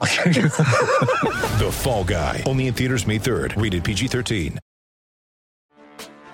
The Fall Guy. Only in theaters May 3rd. Rated PG-13.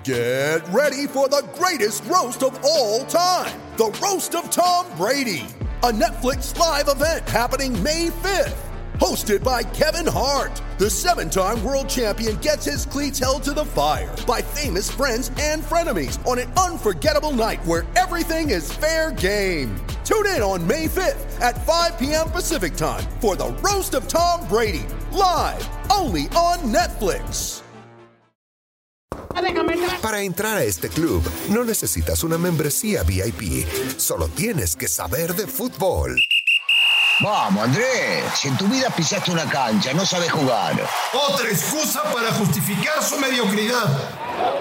Get ready for the greatest roast of all time the Roast of Tom Brady, a Netflix live event happening May 5th. Hosted by Kevin Hart, the seven time world champion gets his cleats held to the fire by famous friends and frenemies on an unforgettable night where everything is fair game. Tune in on May 5th at 5 p.m. Pacific time for the Roast of Tom Brady, live only on Netflix. Para entrar a este club no necesitas una membresía VIP, solo tienes que saber de fútbol. Vamos, Andrés. Si en tu vida pisaste una cancha, no sabes jugar. Otra excusa para justificar su mediocridad.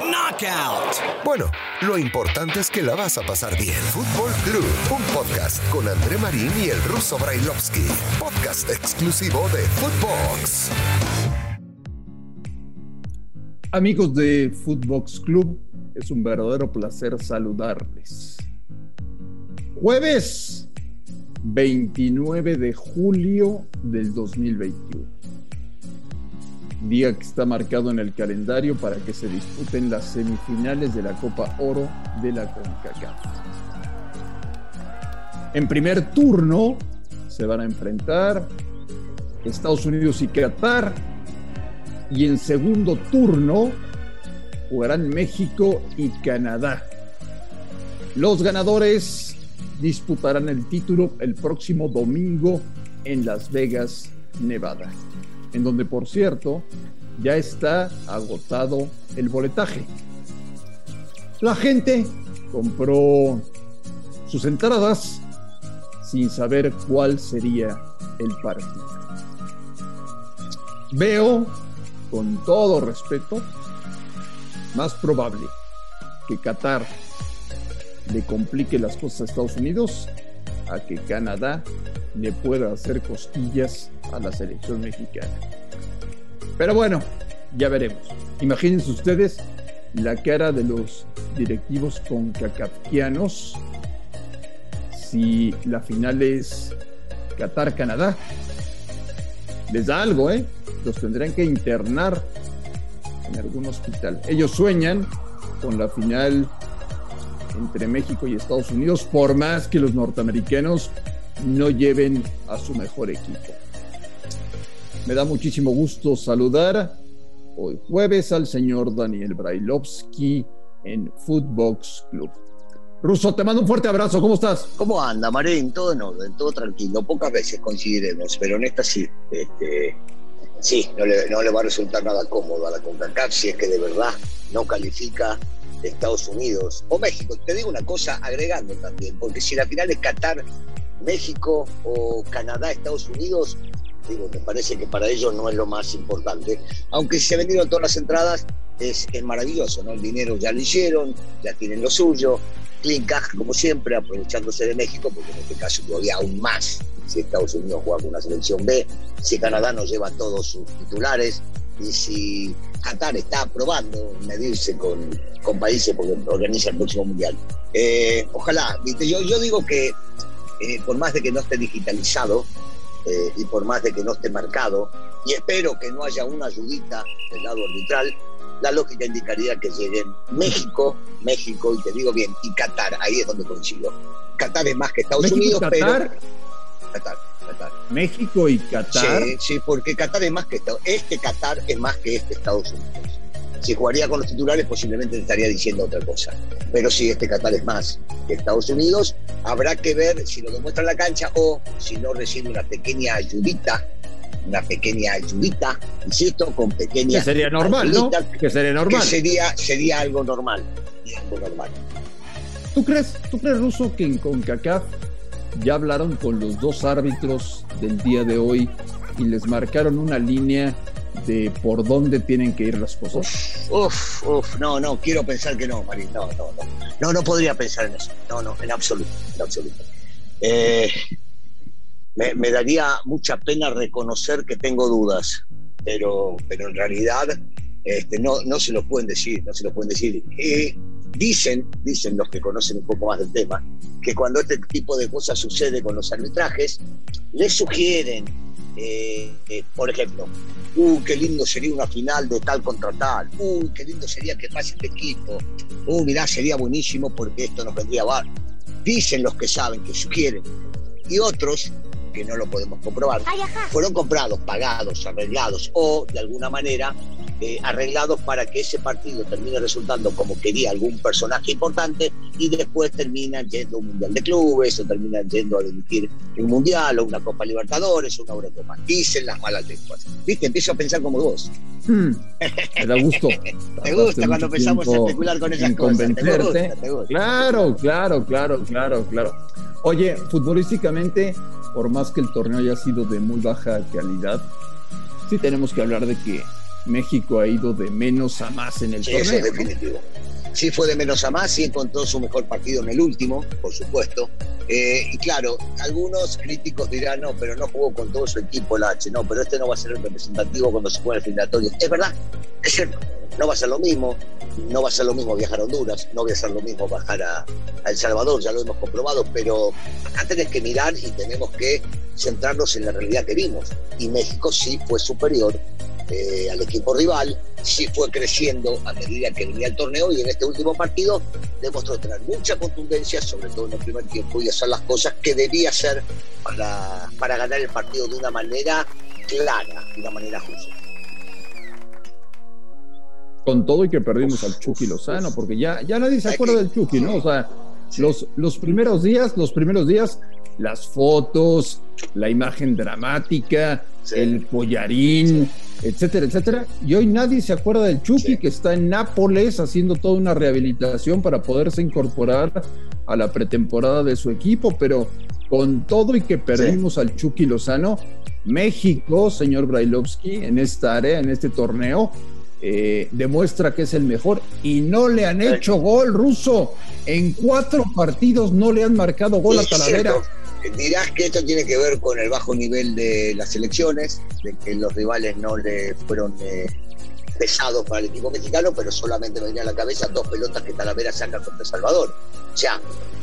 Knockout. Bueno, lo importante es que la vas a pasar bien. Fútbol Club, un podcast con André Marín y el ruso Brailovsky. Podcast exclusivo de Footbox. Amigos de Footbox Club, es un verdadero placer saludarles. Jueves 29 de julio del 2021. Día que está marcado en el calendario para que se disputen las semifinales de la Copa Oro de la CONCACAF. En primer turno se van a enfrentar Estados Unidos y Qatar y en segundo turno jugarán México y Canadá. Los ganadores disputarán el título el próximo domingo en Las Vegas, Nevada, en donde por cierto ya está agotado el boletaje. La gente compró sus entradas sin saber cuál sería el partido. Veo con todo respeto, más probable que Qatar le complique las cosas a Estados Unidos a que Canadá le pueda hacer costillas a la selección mexicana. Pero bueno, ya veremos. Imagínense ustedes la cara de los directivos concacafquianos si la final es Qatar-Canadá. Les da algo, ¿eh? los tendrán que internar en algún hospital. Ellos sueñan con la final entre México y Estados Unidos, por más que los norteamericanos no lleven a su mejor equipo. Me da muchísimo gusto saludar hoy jueves al señor Daniel Brailovsky en Footbox Club. Ruso, te mando un fuerte abrazo, ¿cómo estás? ¿Cómo anda, Marín? Todo orden, todo tranquilo. Pocas veces coincidiremos, pero en esta sí. Este, sí, no le, no le va a resultar nada cómodo a la CONCACAF si es que de verdad no califica Estados Unidos o México. Te digo una cosa agregando también, porque si la final es Qatar, México o Canadá, Estados Unidos, digo, me parece que para ellos no es lo más importante. Aunque si se vendieron todas las entradas, es, maravilloso, ¿no? El dinero ya lo hicieron, ya tienen lo suyo. Caja, como siempre, aprovechándose de México, porque en este caso todavía aún más si Estados Unidos juega con una selección B, si Canadá nos lleva todos sus titulares y si Qatar está probando medirse con, con países porque organiza el próximo mundial. Eh, ojalá, ¿viste? Yo, yo digo que eh, por más de que no esté digitalizado eh, y por más de que no esté marcado, y espero que no haya una ayudita del lado arbitral, la lógica indicaría que lleguen México, México, y te digo bien, y Qatar, ahí es donde coincido. Qatar es más que Estados ¿México y Unidos, pero Qatar. México y Qatar. Sí, sí, porque Qatar es más que Estados Este Qatar es más que este Estados Unidos. Si jugaría con los titulares, posiblemente te estaría diciendo otra cosa. Pero si este Qatar es más que Estados Unidos, habrá que ver si lo demuestra en la cancha o si no recibe una pequeña ayudita, una pequeña ayudita, insisto, con pequeña. Que sería normal, ¿no? ayudita, Que sería normal. Que sería, sería algo normal. sería algo normal. ¿Tú crees, ¿Tú crees, Ruso, que en CONCACAF ya hablaron con los dos árbitros del día de hoy y les marcaron una línea de por dónde tienen que ir las cosas? Uf, uf, no, no, quiero pensar que no, Marín, no, no, no. No, no podría pensar en eso. No, no, en absoluto, en absoluto. Eh, me, daría mucha pena reconocer que tengo dudas, pero, pero en realidad este, no, no se lo pueden decir, no se lo pueden decir. Eh, dicen, dicen los que conocen un poco más del tema, que cuando este tipo de cosas sucede con los arbitrajes, les sugieren, eh, eh, por ejemplo, uy, qué lindo sería una final de tal contra tal, uy, qué lindo sería que pase este equipo, uy, mirá, sería buenísimo porque esto nos vendría a bar. Dicen los que saben, que sugieren. Y otros que no lo podemos comprobar, fueron comprados, pagados, arreglados o de alguna manera eh, arreglados para que ese partido termine resultando como quería algún personaje importante y después terminan yendo a un mundial de clubes o terminan yendo a dirigir un mundial o una Copa Libertadores o una Eurocopa. Dicen las malas lenguas. ¿Viste? Empiezo a pensar como vos. Hmm, me da gusto. ¿Te gusta cuando empezamos a especular con esas cosas? ¿Te gusta? ¿Te gusta? Claro, claro, claro, claro, claro. Oye, futbolísticamente, por más que el torneo haya sido de muy baja calidad, sí tenemos que hablar de que México ha ido de menos a más en el sí, torneo. Eso es definitivo. Sí fue de menos a más, sí encontró su mejor partido en el último, por supuesto. Eh, y claro, algunos críticos dirán, no, pero no jugó con todo su equipo el H, no, pero este no va a ser el representativo cuando se juegue el eliminatorio. Es verdad, es cierto, no va a ser lo mismo, no va a ser lo mismo viajar a Honduras, no va a ser lo mismo bajar a, a El Salvador, ya lo hemos comprobado, pero acá tenés que mirar y tenemos que centrarnos en la realidad que vimos. Y México sí fue superior eh, al equipo rival, sí fue creciendo a medida que venía el torneo y en este último partido demostró tener mucha contundencia, sobre todo en el primer tiempo, y hacer las cosas que debía hacer para, para ganar el partido de una manera clara, de una manera justa. Con todo y que perdimos al Chucky Lozano, porque ya, ya nadie se acuerda del Chucky, ¿no? O sea, los, los primeros días, los primeros días, las fotos, la imagen dramática, sí. el collarín, etcétera, etcétera. Y hoy nadie se acuerda del Chucky sí. que está en Nápoles haciendo toda una rehabilitación para poderse incorporar a la pretemporada de su equipo, pero con todo y que perdimos sí. al Chucky Lozano, México, señor Brailovsky, en esta área, en este torneo, eh, demuestra que es el mejor y no le han hecho gol ruso. En cuatro partidos no le han marcado gol a Talavera. Dirás que esto tiene que ver con el bajo nivel de las elecciones, de que los rivales no le fueron eh, pesados para el equipo mexicano, pero solamente me venía a la cabeza dos pelotas que Talavera saca contra Salvador. O sea,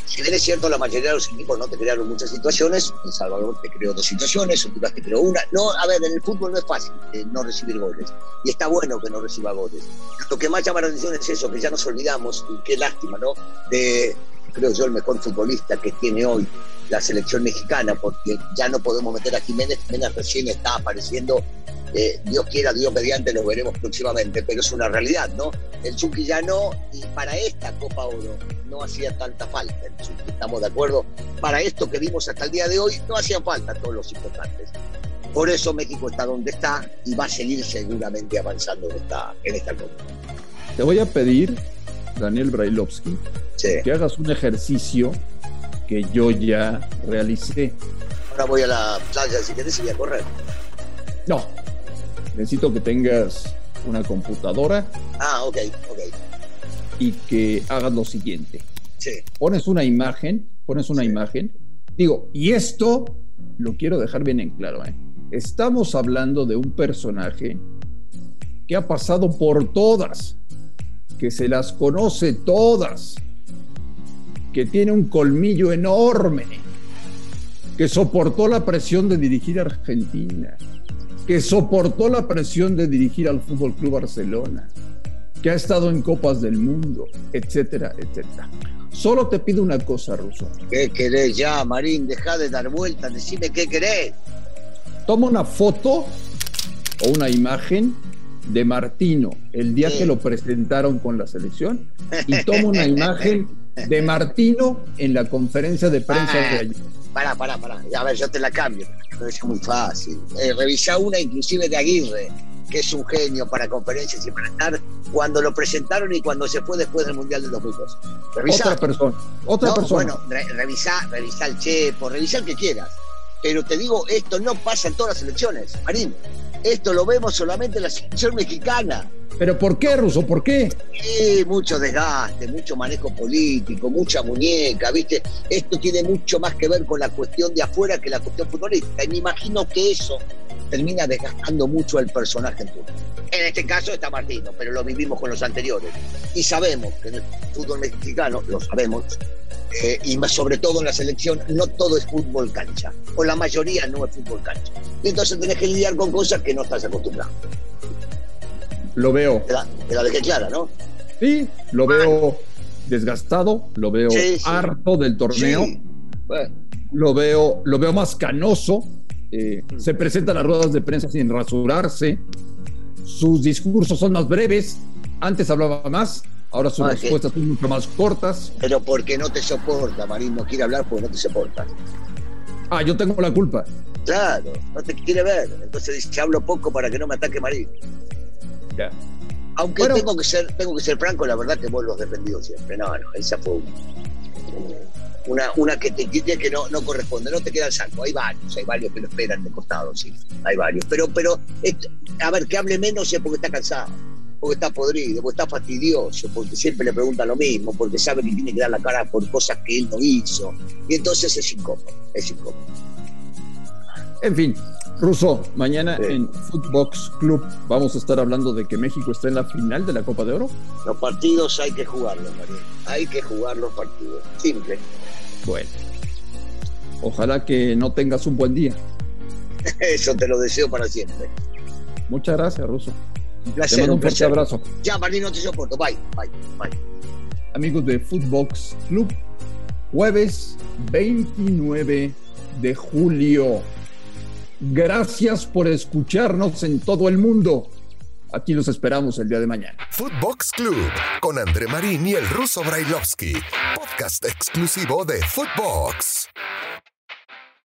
si bien es cierto, la mayoría de los equipos no te crearon muchas situaciones, El Salvador te creó dos situaciones, Honduras te creó una. No, a ver, en el fútbol no es fácil eh, no recibir goles, y está bueno que no reciba goles. Lo que más llama la atención es eso, que ya nos olvidamos, y qué lástima, ¿no? De, creo yo, el mejor futbolista que tiene hoy la selección mexicana, porque ya no podemos meter a Jiménez, Jiménez recién está apareciendo, eh, Dios quiera, Dios mediante, lo veremos próximamente, pero es una realidad, ¿no? El Chucky ya no, y para esta Copa Oro no hacía tanta falta el Chucky, ¿estamos de acuerdo? Para esto que vimos hasta el día de hoy, no hacían falta todos los importantes. Por eso México está donde está y va a seguir seguramente avanzando en esta, en esta Copa. Te voy a pedir, Daniel Brailovsky, sí. que hagas un ejercicio que yo ya realicé. Ahora voy a la playa si quieres y voy a correr. No, necesito que tengas una computadora. Ah, ok, ok. Y que hagas lo siguiente. Sí. Pones una imagen, pones una sí. imagen. Digo, y esto lo quiero dejar bien en claro. ¿eh? Estamos hablando de un personaje que ha pasado por todas, que se las conoce todas, que tiene un colmillo enorme, que soportó la presión de dirigir a Argentina, que soportó la presión de dirigir al Fútbol Club Barcelona, que ha estado en Copas del Mundo, etcétera, etcétera. Solo te pido una cosa, Ruso. ¿Qué querés ya, Marín? Deja de dar vueltas, decime qué querés. Toma una foto o una imagen de Martino el día sí. que lo presentaron con la selección y toma una imagen de Martino en la conferencia de prensa ah, de ayer. Pará, pará, pará. A ver, yo te la cambio. Es muy fácil. Eh, revisá una inclusive de Aguirre, que es un genio para conferencias y para estar cuando lo presentaron y cuando se fue después del Mundial del 2002. Revisá. Otra persona. Otra no, persona. Bueno, re revisá, revisá el Chepo, revisá el que quieras. Pero te digo, esto no pasa en todas las elecciones, Marín. Esto lo vemos solamente en la selección mexicana. ¿Pero por qué, Ruso? ¿Por qué? Sí, mucho desgaste, mucho manejo político, mucha muñeca, ¿viste? Esto tiene mucho más que ver con la cuestión de afuera que la cuestión futbolística. Y me imagino que eso termina desgastando mucho al personaje en turno. En este caso está Martino, pero lo vivimos con los anteriores. Y sabemos que en el fútbol mexicano, lo sabemos, eh, y más sobre todo en la selección, no todo es fútbol cancha, o la mayoría no es fútbol cancha. Y entonces tenés que lidiar con cosas que no estás acostumbrado. Lo veo. Te la, te la dejé clara, ¿no? Sí, lo veo desgastado, lo veo Sí, sí. harto del torneo, Sí. Bueno, lo veo, lo veo más canoso. Eh, se presenta a las ruedas de prensa sin rasurarse. Sus discursos son más breves. Antes hablaba más, ahora sus Ah, que- respuestas son mucho más cortas. pero porque no te soporta, Marín, no quiere hablar porque no te soporta. Ah, yo tengo la culpa. Claro, no te quiere ver. Entonces dice, hablo poco para que no me ataque Marín. Ya. Aunque Bueno. tengo que ser, tengo que ser franco, la verdad que vos los defendido siempre. No, no, esa fue un- una, una que te que, que no, no corresponde, no te queda el saco. Hay varios, hay varios que lo esperan de costado, sí. Hay varios. Pero, pero, esto- a ver, que hable menos es porque está cansado, porque está podrido, porque está fastidioso, porque siempre le preguntan lo mismo, porque sabe que tiene que dar la cara por cosas que él no hizo. Y entonces es incómodo, es incómodo. En fin, Ruso, mañana Sí. en Footbox Club vamos a estar hablando de que México está en la final de la Copa de Oro. Los partidos hay que jugarlos, María. Hay que jugar los partidos. Simple. Bueno, ojalá que no tengas un buen día. Eso te lo deseo para siempre. Muchas gracias, Ruso. Un Te placer, mando un fuerte abrazo. Ya, Martín, no te soporto. Bye, bye, bye. Amigos de Footbox Club, jueves 29 de julio. Gracias por escucharnos en todo el mundo. Aquí los esperamos el día de mañana. Footbox Club con André Marín y el ruso Brailovsky. Podcast exclusivo de Footbox.